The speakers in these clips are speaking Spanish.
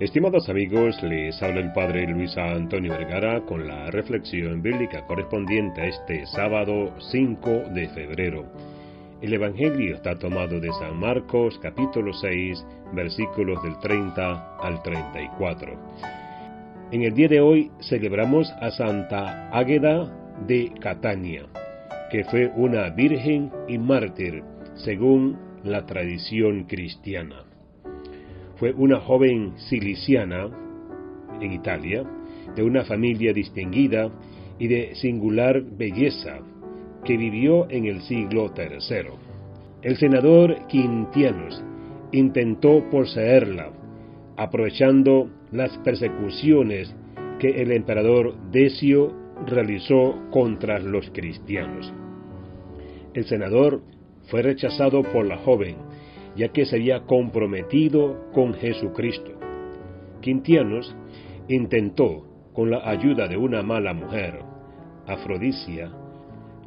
Estimados amigos, les habla el Padre Luis Antonio Vergara con la reflexión bíblica correspondiente a este sábado 5 de febrero. El Evangelio está tomado de San Marcos capítulo 6 versículos del 30 al 34. En el día de hoy celebramos a Santa Águeda de Catania, que fue una virgen y mártir según la tradición cristiana. Fue una joven ciliciana en Italia, de una familia distinguida y de singular belleza, que vivió en el siglo III. El senador Quintianus intentó poseerla, aprovechando las persecuciones que el emperador Decio realizó contra los cristianos. El senador fue rechazado por la joven, ya que se había comprometido con Jesucristo. Quintianos intentó, con la ayuda de una mala mujer, Afrodisia,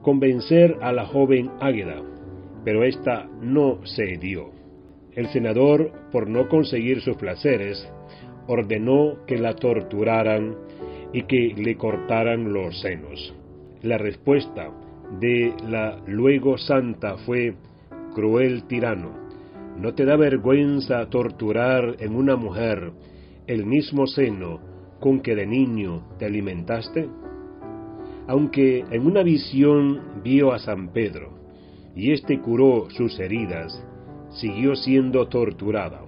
convencer a la joven Águeda, pero ésta no cedió. El senador, por no conseguir sus placeres, ordenó que la torturaran y que le cortaran los senos. La respuesta de la luego santa fue, cruel tirano, ¿No te da vergüenza torturar en una mujer el mismo seno con que de niño te alimentaste? Aunque en una visión vio a San Pedro y éste curó sus heridas, siguió siendo torturada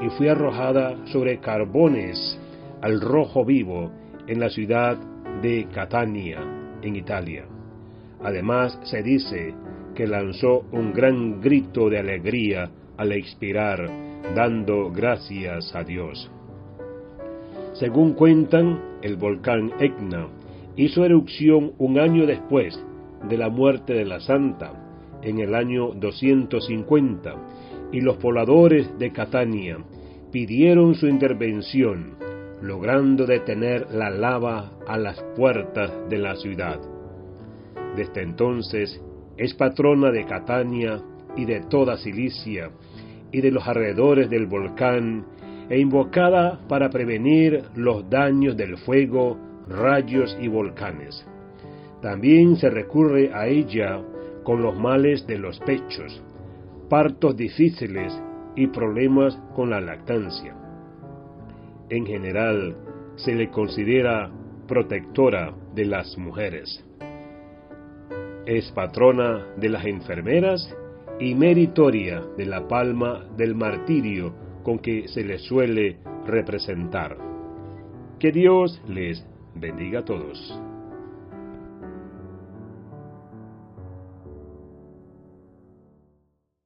y fue arrojada sobre carbones al rojo vivo en la ciudad de Catania, en Italia. Además se dice que lanzó un gran grito de alegría al expirar, dando gracias a Dios. Según cuentan, el volcán Etna hizo erupción un año después de la muerte de la santa, en el año 250, y los pobladores de Catania pidieron su intervención, logrando detener la lava a las puertas de la ciudad. Desde entonces, es patrona de Catania y de toda Cilicia y de los alrededores del volcán e invocada para prevenir los daños del fuego, rayos y volcanes. También se recurre a ella con los males de los pechos, partos difíciles y problemas con la lactancia. En general, se le considera protectora de las mujeres es patrona de las enfermeras y meritoria de la palma del martirio con que se le suele representar. Que Dios les bendiga a todos.